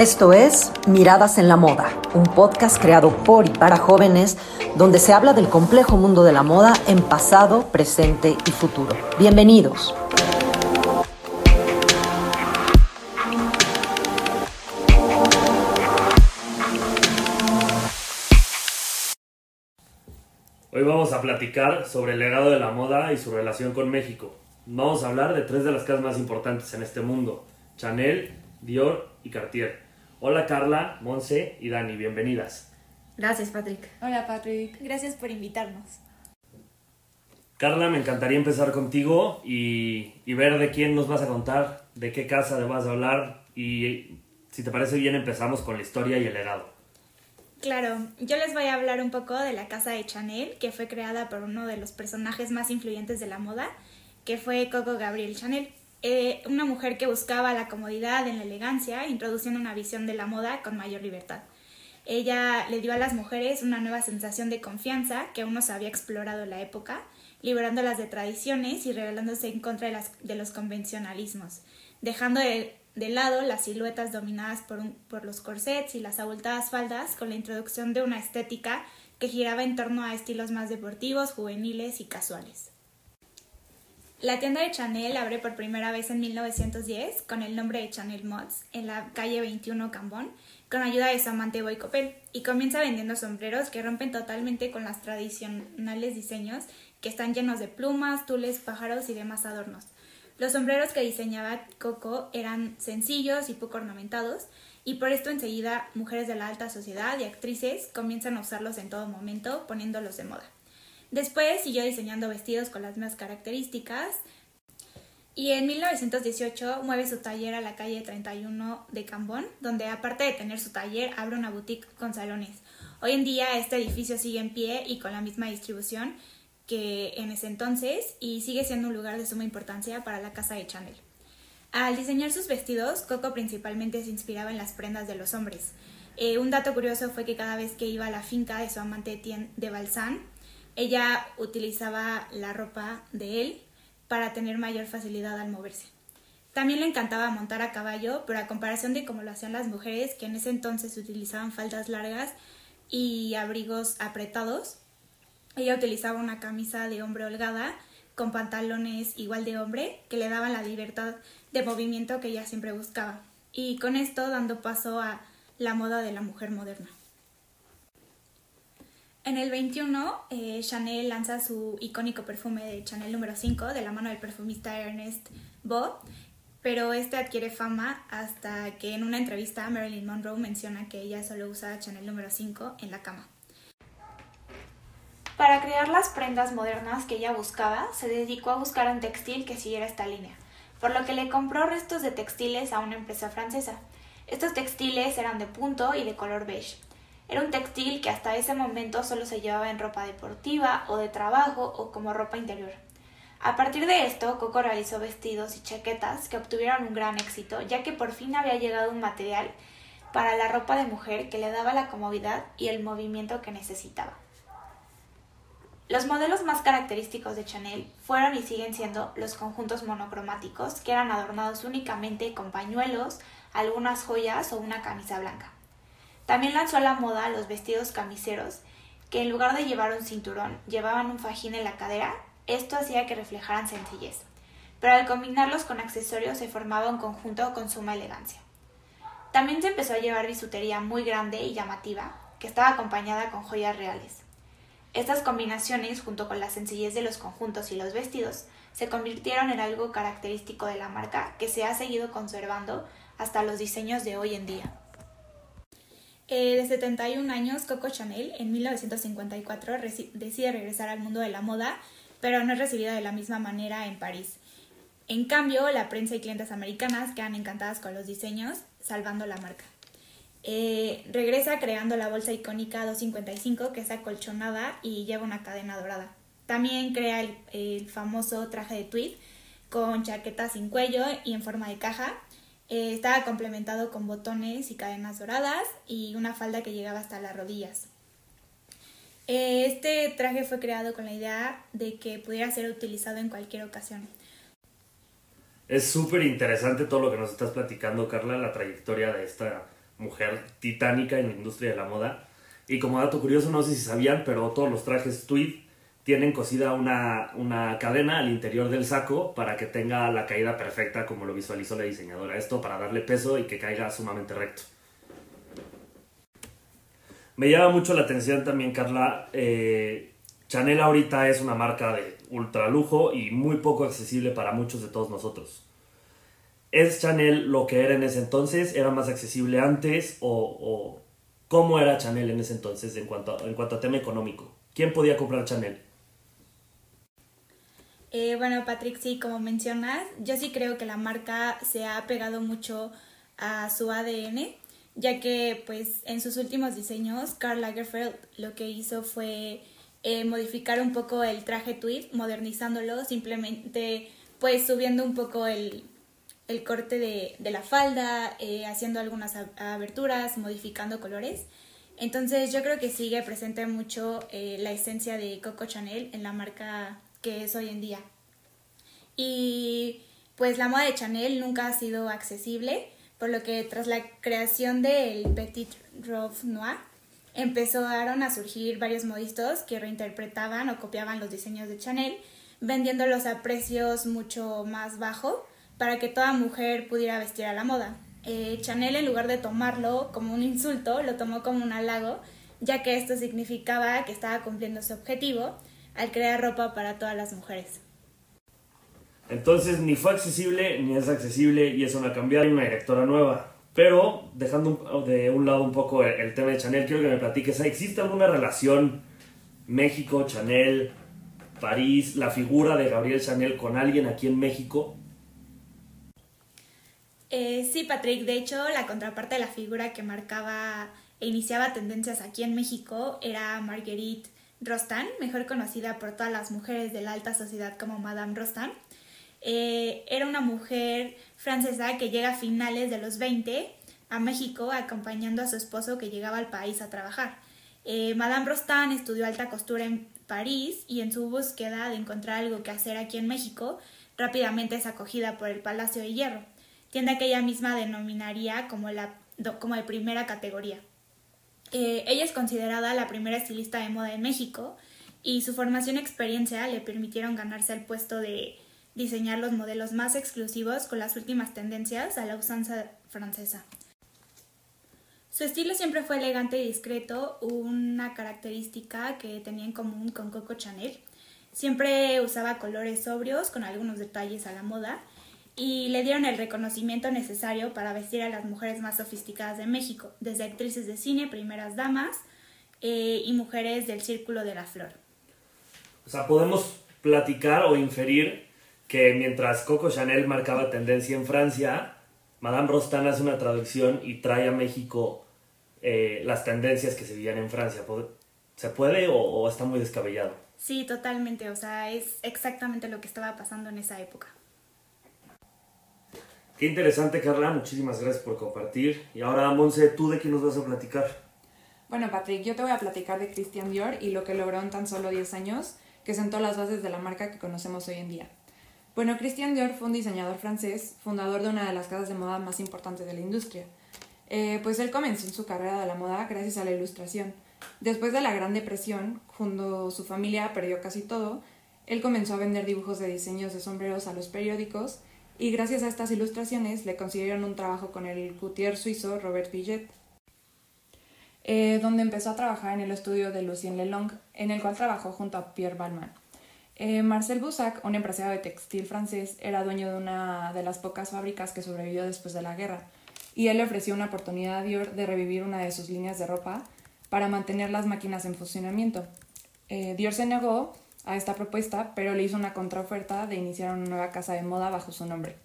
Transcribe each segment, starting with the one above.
Esto es Miradas en la Moda, un podcast creado por y para jóvenes donde se habla del complejo mundo de la moda en pasado, presente y futuro. Bienvenidos. Hoy vamos a platicar sobre el legado de la moda y su relación con México. Vamos a hablar de tres de las casas más importantes en este mundo, Chanel, Dior y Cartier. Hola Carla, Monse y Dani, bienvenidas. Gracias Patrick. Hola Patrick. Gracias por invitarnos. Carla, me encantaría empezar contigo y, ver de quién nos vas a contar, de qué casa te vas a hablar y si te parece bien empezamos con la historia y el legado. Claro, yo les voy a hablar un poco de la casa de Chanel, que fue creada por uno de los personajes más influyentes de la moda, que fue Coco Gabriel Chanel. Eh, una mujer que buscaba la comodidad en la elegancia, introduciendo una visión de la moda con mayor libertad. Ella le dio a las mujeres una nueva sensación de confianza que aún no se había explorado en la época, liberándolas de tradiciones y rebelándose en contra de, los convencionalismos, dejando de, lado las siluetas dominadas por los corsets y las abultadas faldas con la introducción de una estética que giraba en torno a estilos más deportivos, juveniles y casuales. La tienda de Chanel abre por primera vez en 1910 con el nombre de Chanel Mods en la calle 21 Cambón con ayuda de su amante Boy Copel y comienza vendiendo sombreros que rompen totalmente con los tradicionales diseños que están llenos de plumas, tules, pájaros y demás adornos. Los sombreros que diseñaba Coco eran sencillos y poco ornamentados y por esto enseguida mujeres de la alta sociedad y actrices comienzan a usarlos en todo momento poniéndolos de moda. Después siguió diseñando vestidos con las mismas características y en 1918 mueve su taller a la calle 31 de Cambón, donde aparte de tener su taller abre una boutique con salones. Hoy en día este edificio sigue en pie y con la misma distribución que en ese entonces y sigue siendo un lugar de suma importancia para la casa de Chanel. Al diseñar sus vestidos, Coco principalmente se inspiraba en las prendas de los hombres. Eh, un dato curioso fue que cada vez que iba a la finca de su amante de Balsan, ella utilizaba la ropa de él para tener mayor facilidad al moverse. También le encantaba montar a caballo, pero a comparación de cómo lo hacían las mujeres, que en ese entonces utilizaban faldas largas y abrigos apretados, ella utilizaba una camisa de hombre holgada con pantalones igual de hombre que le daban la libertad de movimiento que ella siempre buscaba, y con esto dando paso a la moda de la mujer moderna. En el 21, eh, Chanel lanza su icónico perfume de Chanel número 5 de la mano del perfumista Ernest Bo, pero este adquiere fama hasta que en una entrevista Marilyn Monroe menciona que ella solo usa Chanel número 5 en la cama. Para crear las prendas modernas que ella buscaba, se dedicó a buscar un textil que siguiera esta línea, por lo que le compró restos de textiles a una empresa francesa. Estos textiles eran de punto y de color beige. Era un textil que hasta ese momento solo se llevaba en ropa deportiva o de trabajo o como ropa interior. A partir de esto, Coco realizó vestidos y chaquetas que obtuvieron un gran éxito, ya que por fin había llegado un material para la ropa de mujer que le daba la comodidad y el movimiento que necesitaba. Los modelos más característicos de Chanel fueron y siguen siendo los conjuntos monocromáticos, que eran adornados únicamente con pañuelos, algunas joyas o una camisa blanca. También lanzó a la moda los vestidos camiseros, que en lugar de llevar un cinturón, llevaban un fajín en la cadera. Esto hacía que reflejaran sencillez. Pero al combinarlos con accesorios se formaba un conjunto con suma elegancia. También se empezó a llevar bisutería muy grande y llamativa, que estaba acompañada con joyas reales. Estas combinaciones, junto con la sencillez de los conjuntos y los vestidos, se convirtieron en algo característico de la marca que se ha seguido conservando hasta los diseños de hoy en día. Eh, de 71 años, Coco Chanel en 1954 decide regresar al mundo de la moda, pero no es recibida de la misma manera en París. En cambio, la prensa y clientes americanas quedan encantadas con los diseños, salvando la marca. Eh, regresa creando la bolsa icónica 255, que es acolchonada y lleva una cadena dorada. También crea el, el famoso traje de tweed con chaqueta sin cuello y en forma de caja, eh, estaba complementado con botones y cadenas doradas y una falda que llegaba hasta las rodillas. Eh, este traje fue creado con la idea de que pudiera ser utilizado en cualquier ocasión. Es súper interesante todo lo que nos estás platicando, Carla, la trayectoria de esta mujer titánica en la industria de la moda. Y como dato curioso, no sé si sabían, pero todos los trajes tweed tienen cosida una, una cadena al interior del saco para que tenga la caída perfecta como lo visualizó la diseñadora. Esto para darle peso y que caiga sumamente recto. Me llama mucho la atención también, Carla. Eh, Chanel ahorita es una marca de ultra lujo y muy poco accesible para muchos de todos nosotros. ¿Es Chanel lo que era en ese entonces? ¿Era más accesible antes? ¿O, cómo era Chanel en ese entonces en cuanto, en cuanto a tema económico? ¿Quién podía comprar Chanel? Eh, bueno, Patrick, sí, como mencionas, yo sí creo que la marca se ha pegado mucho a su ADN, ya que pues en sus últimos diseños, Karl Lagerfeld lo que hizo fue eh, modificar un poco el traje tweed, modernizándolo, simplemente pues subiendo un poco el, el corte de, de la falda, eh, haciendo algunas aberturas, modificando colores. Entonces yo creo que sigue presente mucho la esencia de Coco Chanel en la marca que es hoy en día. Y pues la moda de Chanel nunca ha sido accesible, por lo que tras la creación del Petit Robe Noir, empezaron a surgir varios modistas que reinterpretaban o copiaban los diseños de Chanel, vendiéndolos a precios mucho más bajos para que toda mujer pudiera vestir a la moda. Eh, Chanel en lugar de tomarlo como un insulto, lo tomó como un halago, ya que esto significaba que estaba cumpliendo su objetivo al crear ropa para todas las mujeres. Entonces ni fue accesible ni es accesible y es una cambiar y una directora nueva. Pero dejando de un lado un poco el, tema de Chanel, quiero que me platiques, ¿existe alguna relación México, Chanel, París, la figura de Gabriel Chanel con alguien aquí en México? Eh, sí, Patrick, de hecho la contraparte de la figura que marcaba e iniciaba tendencias aquí en México era Marguerite Rostand, mejor conocida por todas las mujeres de la alta sociedad como Madame Rostand. Eh, era una mujer francesa que llega a finales de los 20 a México acompañando a su esposo que llegaba al país a trabajar. Eh, Madame Rostand estudió alta costura en París y en su búsqueda de encontrar algo que hacer aquí en México, rápidamente es acogida por el Palacio de Hierro tienda que ella misma denominaría como, la, como de primera categoría. Eh, ella es considerada la primera estilista de moda en México y su formación y experiencia le permitieron ganarse el puesto de diseñar los modelos más exclusivos con las últimas tendencias a la usanza francesa. Su estilo siempre fue elegante y discreto, una característica que tenía en común con Coco Chanel. Siempre usaba colores sobrios con algunos detalles a la moda y le dieron el reconocimiento necesario para vestir a las mujeres más sofisticadas de México, desde actrices de cine, primeras damas eh, y mujeres del Círculo de la Flor. O sea, podemos platicar o inferir que mientras Coco Chanel marcaba tendencia en Francia, Madame Rostand hace una traducción y trae a México eh, las tendencias que se vivían en Francia. ¿Se puede o está muy descabellado? Sí, totalmente. O sea, es exactamente lo que estaba pasando en esa época. Qué interesante, Carla. Muchísimas gracias por compartir. Y ahora, Monse, ¿tú de quién nos vas a platicar? Bueno, Patrick, yo te voy a platicar de Christian Dior y lo que logró en tan solo 10 años, que sentó las bases de la marca que conocemos hoy en día. Bueno, Christian Dior fue un diseñador francés, fundador de una de las casas de moda más importantes de la industria. Eh, pues él comenzó en su carrera de la moda gracias a la ilustración. Después de la Gran Depresión, junto su familia perdió casi todo, él comenzó a vender dibujos de diseños de sombreros a los periódicos y gracias a estas ilustraciones le consiguieron un trabajo con el coutier suizo Robert Pillet, eh, donde empezó a trabajar en el estudio de Lucien Lelong, en el cual trabajó junto a Pierre Balmain. Eh, Marcel Boussac, un empresario de textil francés, era dueño de una de las pocas fábricas que sobrevivió después de la guerra, y él le ofreció una oportunidad a Dior de revivir una de sus líneas de ropa para mantener las máquinas en funcionamiento. Eh, Dior se negó a esta propuesta, pero le hizo una contraoferta de iniciar una nueva casa de moda bajo su nombre.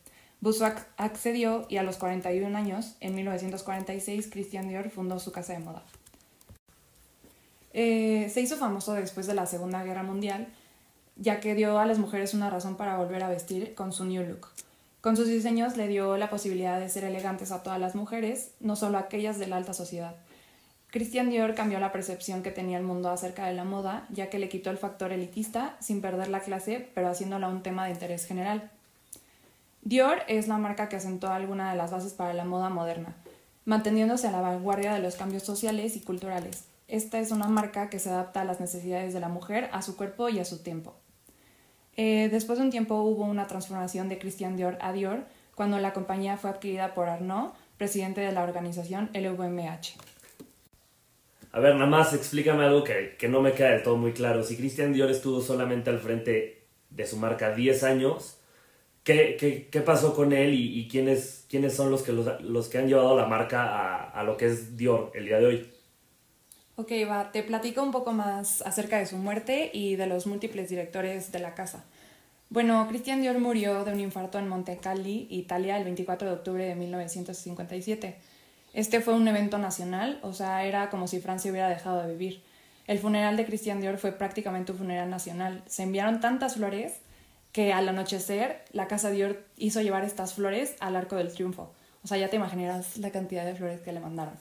Buswak accedió y a los 41 años, en 1946, Christian Dior fundó su casa de moda. Eh, se hizo famoso después de la Segunda Guerra Mundial, ya que dio a las mujeres una razón para volver a vestir con su new look. Con sus diseños le dio la posibilidad de ser elegantes a todas las mujeres, no solo a aquellas de la alta sociedad. Christian Dior cambió la percepción que tenía el mundo acerca de la moda, ya que le quitó el factor elitista sin perder la clase, pero haciéndola un tema de interés general. Dior es la marca que asentó alguna de las bases para la moda moderna. manteniéndose a la vanguardia de los cambios sociales y culturales. Esta es una marca que se adapta a las necesidades de la mujer, a su cuerpo y a su tiempo. Eh, después de un tiempo hubo una transformación de Christian Dior a Dior cuando la compañía fue adquirida por Arnaud, presidente de la organización LVMH. A ver, nada más explícame algo que, no me queda del todo muy claro. Si Christian Dior estuvo solamente al frente de su marca 10 años, ¿qué, qué, pasó con él y, quiénes, quiénes son los que, los, que han llevado la marca a, a lo que es Dior el día de hoy? Ok, va, te platico un poco más acerca de su muerte y de los múltiples directores de la casa. Bueno, Christian Dior murió de un infarto en Monte Calli, Italia, el 24 de octubre de 1957. Este fue un evento nacional, o sea, era como si Francia hubiera dejado de vivir. El funeral de Christian Dior fue prácticamente un funeral nacional. Se enviaron tantas flores que al anochecer la casa Dior hizo llevar estas flores al Arco del Triunfo. O sea, ya te imaginarás la cantidad de flores que le mandaron.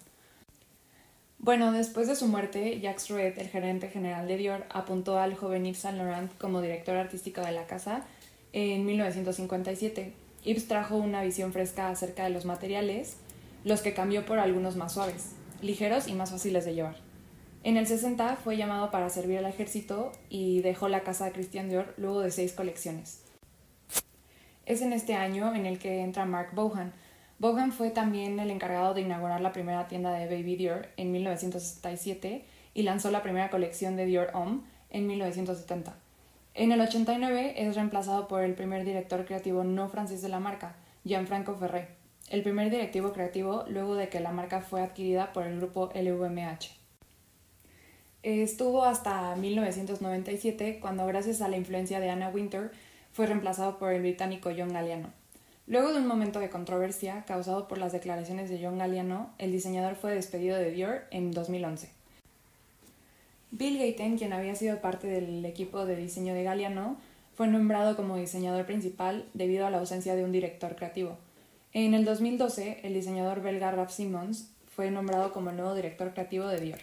Bueno, después de su muerte, Jacques Rouet, el gerente general de Dior, apuntó al joven Yves Saint Laurent como director artístico de la casa en 1957. Yves trajo una visión fresca acerca de los materiales, los que cambió por algunos más suaves, ligeros y más fáciles de llevar. En el 60 fue llamado para servir al ejército y dejó la casa de Christian Dior luego de seis colecciones. Es en este año en el que entra Mark Bohan. Bohan fue también el encargado de inaugurar la primera tienda de Baby Dior en 1967 y lanzó la primera colección de Dior Homme en 1970. En el 89 es reemplazado por el primer director creativo no francés de la marca, Gianfranco Ferré el primer directivo creativo luego de que la marca fue adquirida por el grupo LVMH. Estuvo hasta 1997 cuando gracias a la influencia de Anna Winter fue reemplazado por el británico John Galliano. Luego de un momento de controversia causado por las declaraciones de John Galliano, el diseñador fue despedido de Dior en 2011. Bill Gaten, quien había sido parte del equipo de diseño de Galliano, fue nombrado como diseñador principal debido a la ausencia de un director creativo. En el 2012, el diseñador belga Ralph Simmons fue nombrado como el nuevo director creativo de Dior.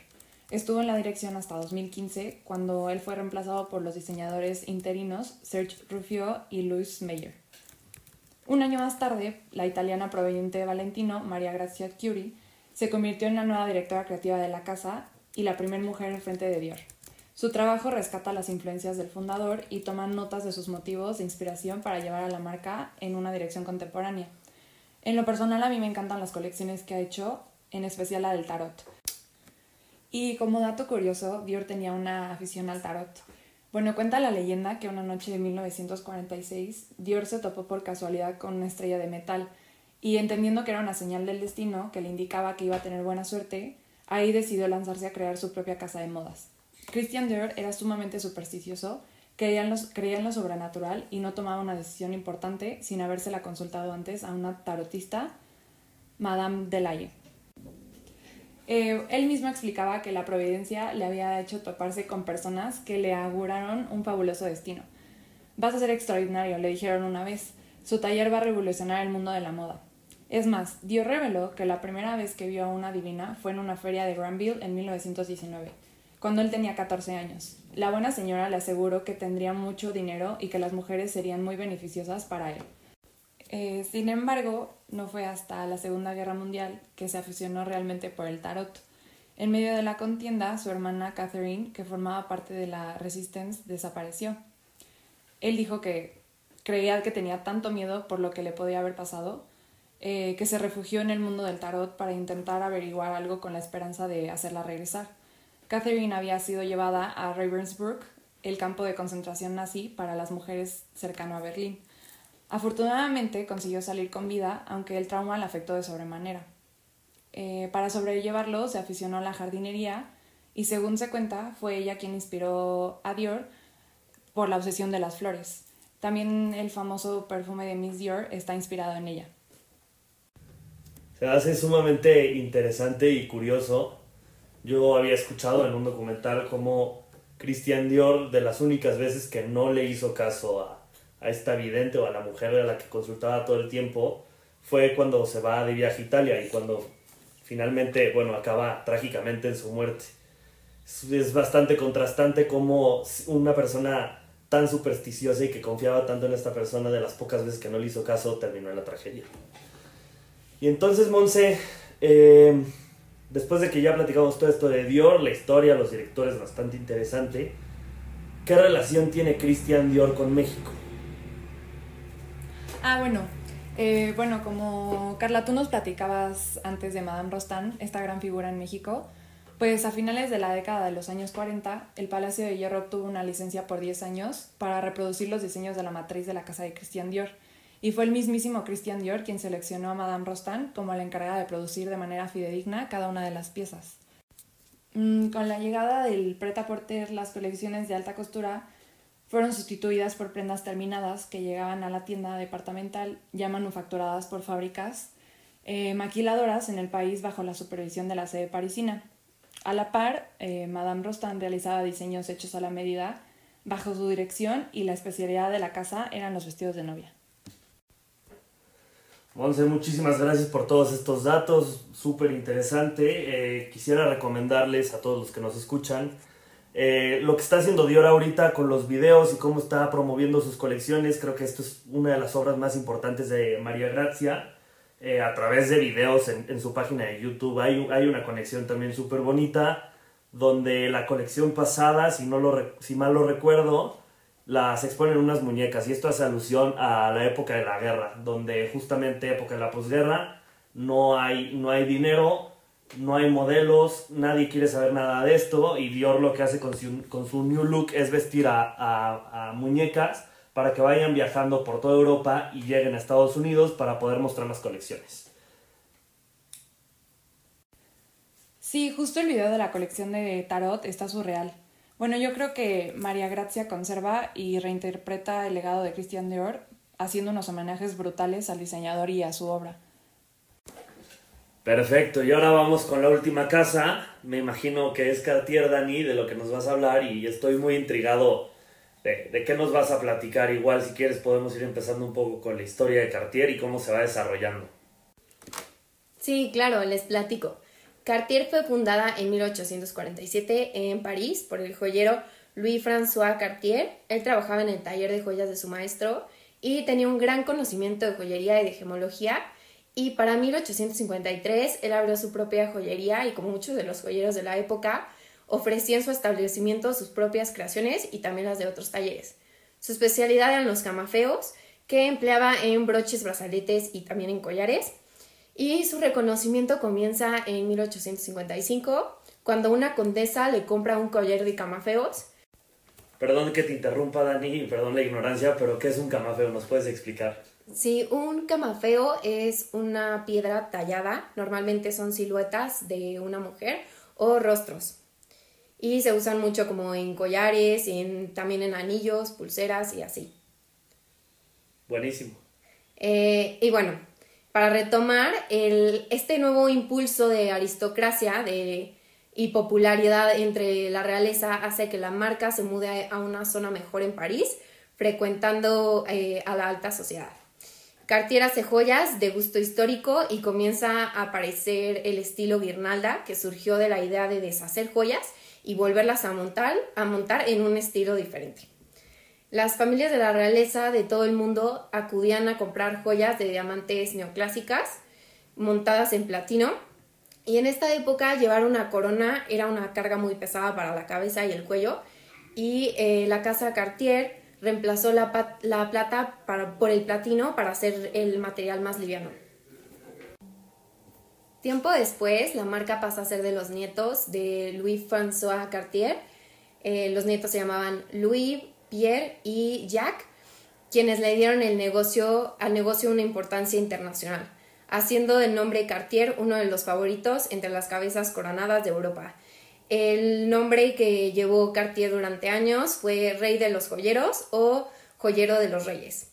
Estuvo en la dirección hasta 2015, cuando él fue reemplazado por los diseñadores interinos Serge Ruffiot y Louis Meyer. Un año más tarde, la italiana proveniente de Valentino, Maria Grazia Curie, se convirtió en la nueva directora creativa de la casa y la primera mujer en frente de Dior. Su trabajo rescata las influencias del fundador y toma notas de sus motivos de inspiración para llevar a la marca en una dirección contemporánea. En lo personal a mí me encantan las colecciones que ha hecho, en especial la del tarot. Y como dato curioso, Dior tenía una afición al tarot. Bueno, cuenta la leyenda que una noche de 1946, Dior se topó por casualidad con una estrella de metal y entendiendo que era una señal del destino que le indicaba que iba a tener buena suerte, ahí decidió lanzarse a crear su propia casa de modas. Christian Dior era sumamente supersticioso creía en, lo sobrenatural y no tomaba una decisión importante sin habérsela consultado antes a una tarotista, Madame Delaye. Eh, él mismo explicaba que la providencia le había hecho toparse con personas que le auguraron un fabuloso destino. Vas a ser extraordinario, le dijeron una vez. Su taller va a revolucionar el mundo de la moda. Es más, Dios reveló que la primera vez que vio a una divina fue en una feria de Granville en 1919 cuando él tenía 14 años. La buena señora le aseguró que tendría mucho dinero y que las mujeres serían muy beneficiosas para él. Eh, sin embargo, no fue hasta la Segunda Guerra Mundial que se aficionó realmente por el tarot. En medio de la contienda, su hermana Catherine, que formaba parte de la Resistance, desapareció. Él dijo que creía que tenía tanto miedo por lo que le podía haber pasado, eh, que se refugió en el mundo del tarot para intentar averiguar algo con la esperanza de hacerla regresar. Catherine había sido llevada a Ravensbrück, el campo de concentración nazi para las mujeres cercano a Berlín. Afortunadamente consiguió salir con vida, aunque el trauma la afectó de sobremanera. Eh, para sobrellevarlo se aficionó a la jardinería y según se cuenta fue ella quien inspiró a Dior por la obsesión de las flores. También el famoso perfume de Miss Dior está inspirado en ella. Se hace sumamente interesante y curioso yo había escuchado en un documental como Christian Dior, de las únicas veces que no le hizo caso a, a esta vidente o a la mujer de la que consultaba todo el tiempo, fue cuando se va de viaje a Italia y cuando finalmente, bueno, acaba trágicamente en su muerte. Es, bastante contrastante como una persona tan supersticiosa y que confiaba tanto en esta persona, de las pocas veces que no le hizo caso, terminó en la tragedia. Y entonces, Monse, eh, después de que ya platicamos todo esto de Dior, la historia, los directores, bastante interesante, ¿qué relación tiene Christian Dior con México? Ah, bueno. Eh, bueno, como Carla, tú nos platicabas antes de Madame Rostand, esta gran figura en México, pues a finales de la década de los años 40, el Palacio de Hierro obtuvo una licencia por 10 años para reproducir los diseños de la matriz de la casa de Christian Dior. Y fue el mismísimo Christian Dior quien seleccionó a Madame Rostand como la encargada de producir de manera fidedigna cada una de las piezas. Mm, con la llegada del pret-à-porter, las colecciones de alta costura fueron sustituidas por prendas terminadas que llegaban a la tienda departamental ya manufacturadas por fábricas eh, maquiladoras en el país bajo la supervisión de la sede parisina. A la par, eh, Madame Rostand realizaba diseños hechos a la medida bajo su dirección y la especialidad de la casa eran los vestidos de novia. Monse, muchísimas gracias por todos estos datos, súper interesante. Eh, quisiera recomendarles a todos los que nos escuchan eh, lo que está haciendo Dior ahorita con los videos y cómo está promoviendo sus colecciones, creo que esto es una de las obras más importantes de María Gracia. Eh, a través de videos en, su página de YouTube hay, hay una conexión también súper bonita, donde la colección pasada, si, no lo, si mal lo recuerdo, las exponen unas muñecas. Y esto hace alusión a la época de la guerra, donde justamente época de la posguerra no hay, no hay dinero, no hay modelos, nadie quiere saber nada de esto y Dior lo que hace con su, con su new look es vestir a, muñecas para que vayan viajando por toda Europa y lleguen a Estados Unidos para poder mostrar las colecciones. Sí, justo el video de la colección de Tarot está surreal. Bueno, yo creo que María Grazia conserva y reinterpreta el legado de Christian Dior haciendo unos homenajes brutales al diseñador y a su obra. Perfecto, y ahora vamos con la última casa. Me imagino que es Cartier, Dani, de lo que nos vas a hablar y estoy muy intrigado de, de, qué nos vas a platicar. Igual, si quieres, podemos ir empezando un poco con la historia de Cartier y cómo se va desarrollando. Sí, claro, les platico. Cartier fue fundada en 1847 en París por el joyero Louis-François Cartier. Él trabajaba en el taller de joyas de su maestro y tenía un gran conocimiento de joyería y de gemología y para 1853 él abrió su propia joyería y como muchos de los joyeros de la época, ofrecía en su establecimiento sus propias creaciones y también las de otros talleres. Su especialidad eran los camafeos, que empleaba en broches, brazaletes y también en collares. Y su reconocimiento comienza en 1855, cuando una condesa le compra un collar de camafeos. Perdón que te interrumpa, Dani, perdón la ignorancia, pero ¿qué es un camafeo? ¿Nos puedes explicar? Sí, un camafeo es una piedra tallada, normalmente son siluetas de una mujer o rostros. Y se usan mucho como en collares, en, también en anillos, pulseras y así. Buenísimo. Eh, y bueno, para retomar, este nuevo impulso de aristocracia y popularidad entre la realeza hace que la marca se mude a una zona mejor en París, frecuentando eh, a la alta sociedad. Cartier hace joyas de gusto histórico y comienza a aparecer el estilo guirnalda que surgió de la idea de deshacer joyas y volverlas a montar, a montar en un estilo diferente. Las familias de la realeza de todo el mundo acudían a comprar joyas de diamantes neoclásicas montadas en platino y en esta época llevar una corona era una carga muy pesada para la cabeza y el cuello y eh, la casa Cartier reemplazó la, plata por el platino para hacer el material más liviano. Tiempo después, la marca pasa a ser de los nietos de Louis-François Cartier. Eh, los nietos se llamaban Louis, Pierre y Jacques, quienes le dieron el negocio, al negocio una importancia internacional, haciendo el nombre Cartier uno de los favoritos entre las cabezas coronadas de Europa. El nombre que llevó Cartier durante años fue Rey de los Joyeros o Joyero de los Reyes.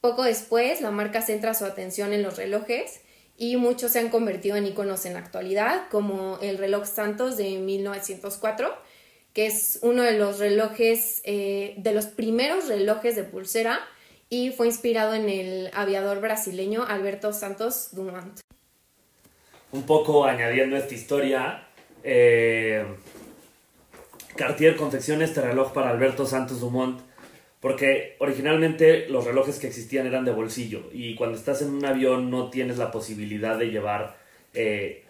Poco después, la marca centra su atención en los relojes y muchos se han convertido en iconos en la actualidad, como el reloj Santos de 1904, que es uno de los relojes, eh, de los primeros relojes de pulsera y fue inspirado en el aviador brasileño Alberto Santos Dumont. Un poco añadiendo esta historia, eh, Cartier confecciona este reloj para Alberto Santos Dumont porque originalmente los relojes que existían eran de bolsillo y cuando estás en un avión no tienes la posibilidad de llevar eh,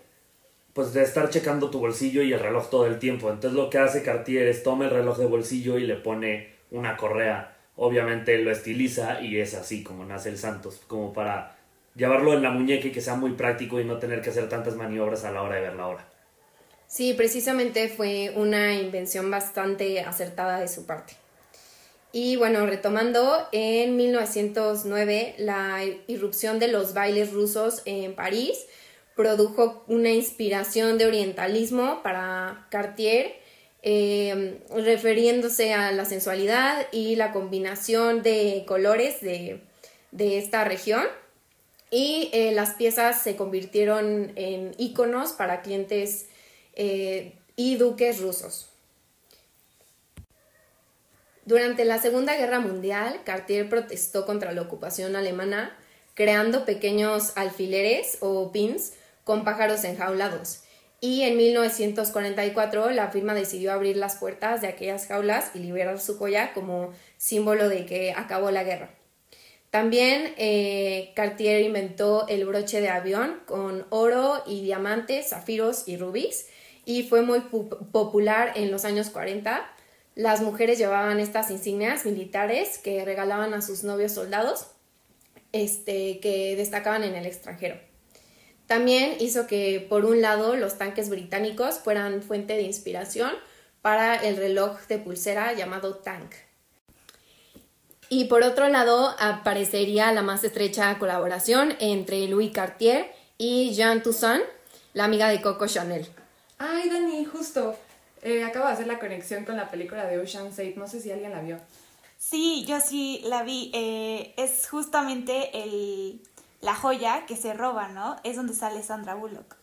pues de estar checando tu bolsillo y el reloj todo el tiempo. Entonces lo que hace Cartier es toma el reloj de bolsillo y le pone una correa. Obviamente lo estiliza y es así como nace el Santos, como para llevarlo en la muñeca y que sea muy práctico y no tener que hacer tantas maniobras a la hora de ver la hora. Sí, precisamente fue una invención bastante acertada de su parte. Y bueno, retomando, en 1909 la irrupción de los bailes rusos en París produjo una inspiración de orientalismo para Cartier, eh, refiriéndose a la sensualidad y la combinación de colores de, esta región. Y eh, las piezas se convirtieron en íconos para clientes eh, y duques rusos. Durante la Segunda Guerra Mundial, Cartier protestó contra la ocupación alemana, creando pequeños alfileres o pins con pájaros enjaulados. Y en 1944 la firma decidió abrir las puertas de aquellas jaulas y liberar su joya como símbolo de que acabó la guerra. También eh, Cartier inventó el broche de avión con oro y diamantes, zafiros y rubíes y fue muy popular en los años 40 las mujeres llevaban estas insignias militares que regalaban a sus novios soldados este, que destacaban en el extranjero. También hizo que, por un lado, los tanques británicos fueran fuente de inspiración para el reloj de pulsera llamado Tank. Y por otro lado, aparecería la más estrecha colaboración entre Louis Cartier y Jean Toussaint, la amiga de Coco Chanel. Ay, Dani, justo. Eh, acabo de hacer la conexión con la película de Ocean's 8, no sé si alguien la vio. Sí, yo sí la vi. Eh, es justamente el, la joya que se roba, ¿no? Es donde sale Sandra Bullock.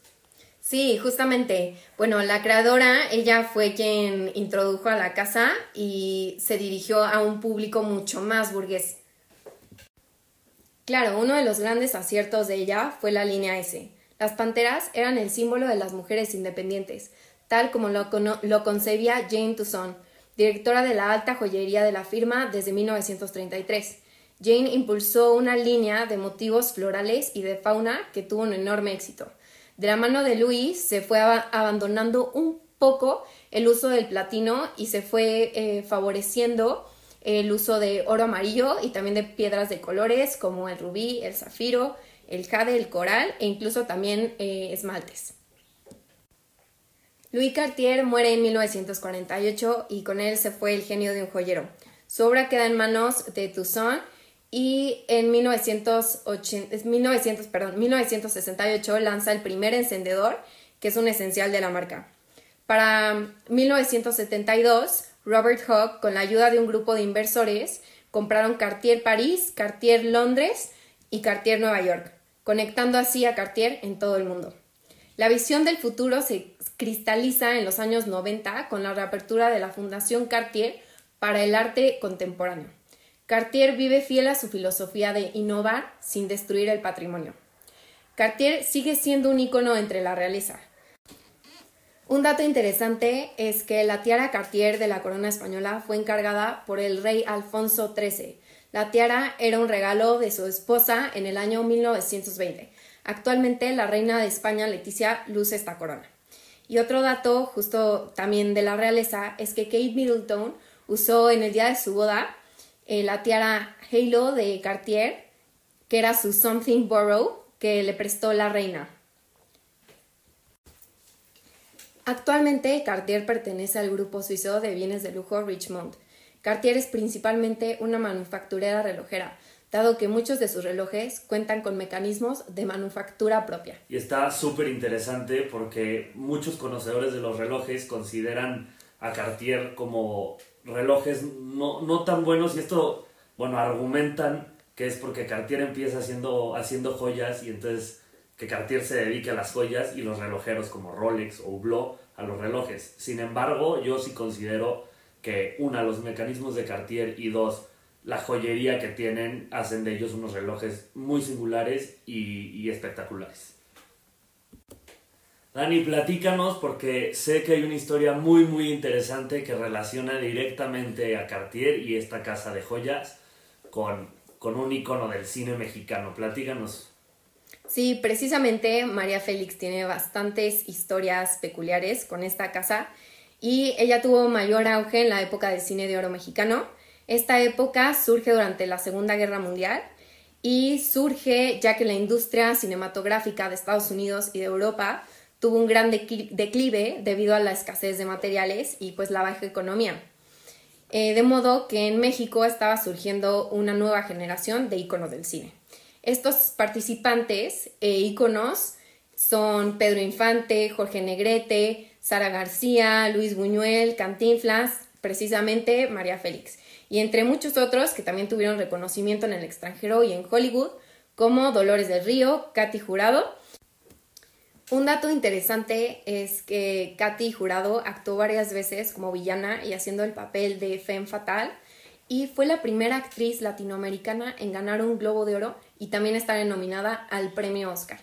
Sí, justamente. Bueno, la creadora, ella fue quien introdujo a la casa y se dirigió a un público mucho más burgués. Claro, uno de los grandes aciertos de ella fue la línea S. Las panteras eran el símbolo de las mujeres independientes, tal como lo, concebía Jane Toussaint, directora de la alta joyería de la firma desde 1933. Jane impulsó una línea de motivos florales y de fauna que tuvo un enorme éxito. De la mano de Louis se fue abandonando un poco el uso del platino y se fue eh, favoreciendo el uso de oro amarillo y también de piedras de colores como el rubí, el zafiro, el jade, el coral e incluso también eh, esmaltes. Louis Cartier muere en 1948 y con él se fue el genio de un joyero. Su obra queda en manos de Toussaint y en 1968 lanza el primer encendedor, que es un esencial de la marca. Para 1972, Robert Hogg, con la ayuda de un grupo de inversores, compraron Cartier París, Cartier Londres y Cartier Nueva York, conectando así a Cartier en todo el mundo. La visión del futuro se cristaliza en los años 90 con la reapertura de la Fundación Cartier para el arte contemporáneo. Cartier vive fiel a su filosofía de innovar sin destruir el patrimonio. Cartier sigue siendo un icono entre la realeza. Un dato interesante es que la tiara Cartier de la corona española fue encargada por el rey Alfonso XIII. La tiara era un regalo de su esposa en el año 1920. Actualmente la reina de España Leticia luce esta corona. Y otro dato justo también de la realeza es que Kate Middleton usó en el día de su boda eh, la tiara Halo de Cartier, que era su Something Borrow, que le prestó la reina. Actualmente Cartier pertenece al grupo suizo de bienes de lujo Richmond. Cartier es principalmente una manufacturera relojera, dado que muchos de sus relojes cuentan con mecanismos de manufactura propia. Y está súper interesante porque muchos conocedores de los relojes consideran a Cartier como relojes no, no tan buenos y esto, bueno, argumentan que es porque Cartier empieza haciendo, haciendo joyas y entonces que Cartier se dedique a las joyas y los relojeros como Rolex o Hublot a los relojes. Sin embargo, yo sí considero que una, los mecanismos de Cartier y dos, la joyería que tienen hacen de ellos unos relojes muy singulares y, espectaculares. Dani, platícanos porque sé que hay una historia muy muy interesante que relaciona directamente a Cartier y esta casa de joyas con, con un icono del cine mexicano. Platícanos. Sí, precisamente María Félix tiene bastantes historias peculiares con esta casa y ella tuvo mayor auge en la época del cine de oro mexicano. Esta época surge durante la Segunda Guerra Mundial y surge ya que la industria cinematográfica de Estados Unidos y de Europa tuvo un gran declive debido a la escasez de materiales y pues la baja economía. Eh, de modo que en México estaba surgiendo una nueva generación de íconos del cine. Estos participantes e íconos son Pedro Infante, Jorge Negrete, Sara García, Luis Buñuel, Cantinflas, precisamente María Félix, y entre muchos otros que también tuvieron reconocimiento en el extranjero y en Hollywood, como Dolores del Río, Katy Jurado, un dato interesante es que Katy Jurado actuó varias veces como villana y haciendo el papel de Femme Fatal y fue la primera actriz latinoamericana en ganar un Globo de Oro y también estar nominada al premio Oscar.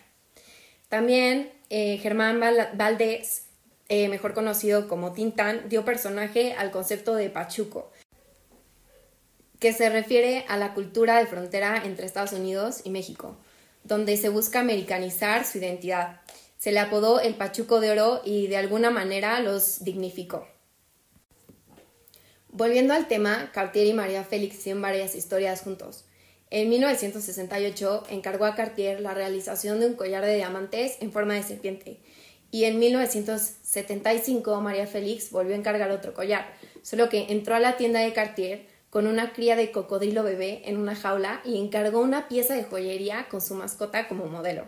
También eh, Germán Valdés, eh, mejor conocido como Tintán, dio personaje al concepto de Pachuco, que se refiere a la cultura de frontera entre Estados Unidos y México, donde se busca americanizar su identidad se le apodó el Pachuco de Oro y de alguna manera los dignificó. Volviendo al tema, Cartier y María Félix hicieron varias historias juntos. En 1968 encargó a Cartier la realización de un collar de diamantes en forma de serpiente y en 1975 María Félix volvió a encargar otro collar, solo que entró a la tienda de Cartier con una cría de cocodrilo bebé en una jaula y encargó una pieza de joyería con su mascota como modelo.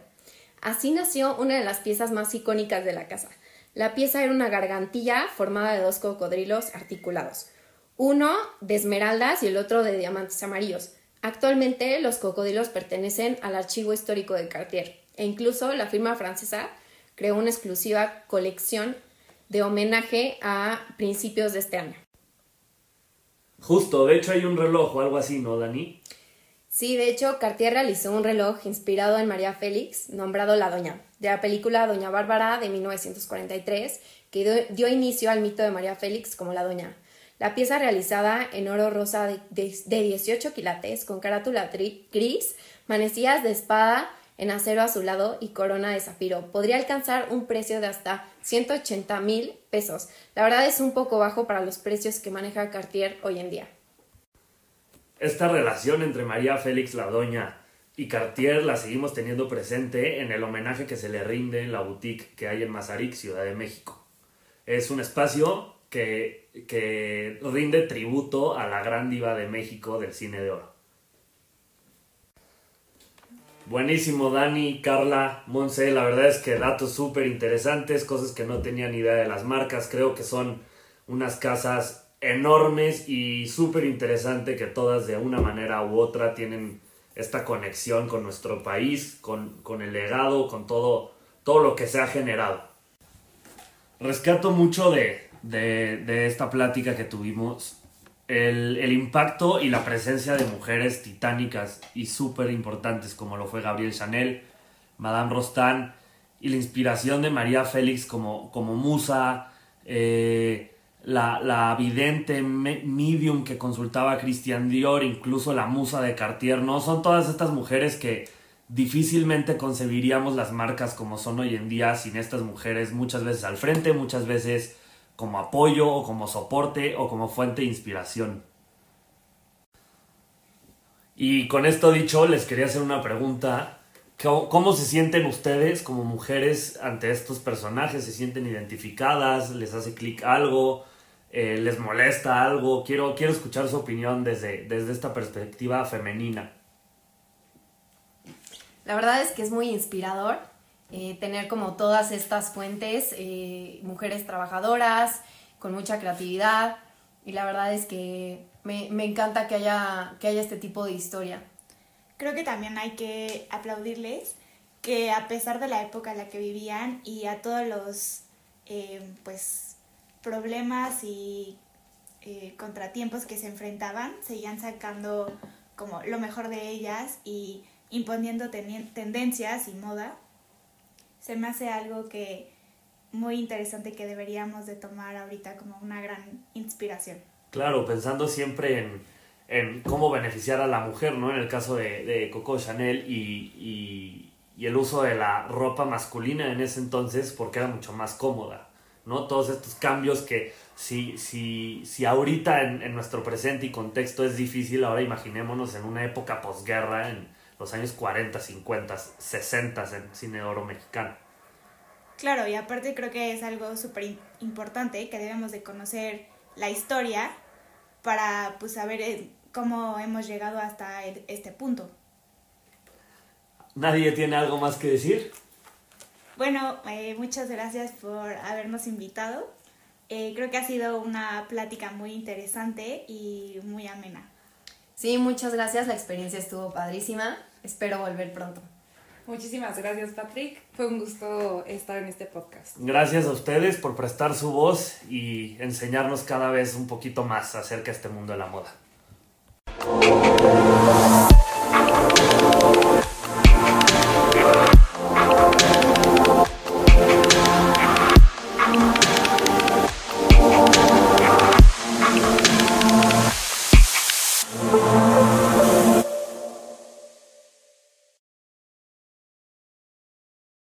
Así nació una de las piezas más icónicas de la casa. La pieza era una gargantilla formada de dos cocodrilos articulados, uno de esmeraldas y el otro de diamantes amarillos. Actualmente los cocodrilos pertenecen al archivo histórico de Cartier e incluso la firma francesa creó una exclusiva colección de homenaje a principios de este año. Justo, de hecho hay un reloj o algo así, ¿no, Dani? Sí, de hecho, Cartier realizó un reloj inspirado en María Félix, nombrado La Doña, de la película Doña Bárbara de 1943, que dio inicio al mito de María Félix como la Doña. La pieza realizada en oro rosa de, 18 quilates, con carátula gris, manecillas de espada en acero azulado y corona de zafiro. Podría alcanzar un precio de hasta 180 mil pesos. La verdad es un poco bajo para los precios que maneja Cartier hoy en día. Esta relación entre María Félix la Doña y Cartier la seguimos teniendo presente en el homenaje que se le rinde en la boutique que hay en Mazarik, Ciudad de México. Es un espacio que, que rinde tributo a la gran diva de México del cine de oro. Buenísimo, Dani, Carla, Monse. La verdad es que datos súper interesantes, cosas que no tenía ni idea de las marcas. Creo que son unas casas enormes y súper interesante que todas de una manera u otra tienen esta conexión con nuestro país, con, el legado, con todo, todo lo que se ha generado. Rescato mucho de, esta plática que tuvimos el, el, impacto y la presencia de mujeres titánicas y súper importantes como lo fue Gabriel Chanel, Madame Rostand y la inspiración de María Félix como, como musa, eh, la, la vidente medium que consultaba a Christian Dior, incluso la musa de Cartier, ¿no? Son todas estas mujeres que difícilmente concebiríamos las marcas como son hoy en día sin estas mujeres muchas veces al frente, muchas veces como apoyo o como soporte o como fuente de inspiración. Y con esto dicho, les quería hacer una pregunta. ¿Cómo se sienten ustedes como mujeres ante estos personajes? ¿Se sienten identificadas? ¿Les hace clic algo? Eh, les molesta algo. Quiero, quiero escuchar su opinión desde, desde esta perspectiva femenina. La verdad es que es muy inspirador eh, tener como todas estas fuentes, eh, mujeres trabajadoras, con mucha creatividad. Y la verdad es que me, me encanta que haya, que haya este tipo de historia. Creo que también hay que aplaudirles que a pesar de la época en la que vivían y a todos los pues problemas y eh, contratiempos que se enfrentaban, seguían sacando como lo mejor de ellas y imponiendo tendencias y moda. Se me hace algo que muy interesante que deberíamos de tomar ahorita como una gran inspiración. Claro, pensando siempre en, en cómo beneficiar a la mujer, ¿no? En el caso de, de Coco Chanel y, y, y el uso de la ropa masculina en ese entonces porque era mucho más cómoda, ¿no? Todos estos cambios que si, si, si ahorita en, en nuestro presente y contexto es difícil, ahora imaginémonos en una época posguerra, en los años 40, 50, 60 en cine de oro mexicano. Claro, y aparte creo que es algo súper importante que debemos de conocer la historia para pues saber eh, cómo hemos llegado hasta el- este punto. ¿Nadie tiene algo más que decir? Bueno, eh, muchas gracias por habernos invitado. Eh, creo que ha sido una plática muy interesante y muy amena. Sí, muchas gracias, la experiencia estuvo padrísima. Espero volver pronto. Muchísimas gracias, Patrick. Fue un gusto estar en este podcast. Gracias a ustedes por prestar su voz y enseñarnos cada vez un poquito más acerca de este mundo de la moda.